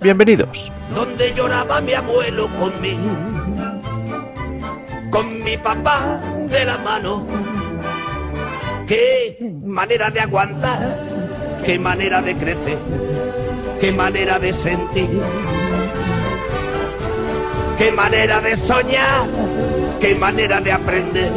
Bienvenidos. Donde lloraba mi abuelo conmigo, con mi papá de la mano. Qué manera de aguantar, qué manera de crecer, qué manera de sentir, qué manera de soñar, qué manera de aprender.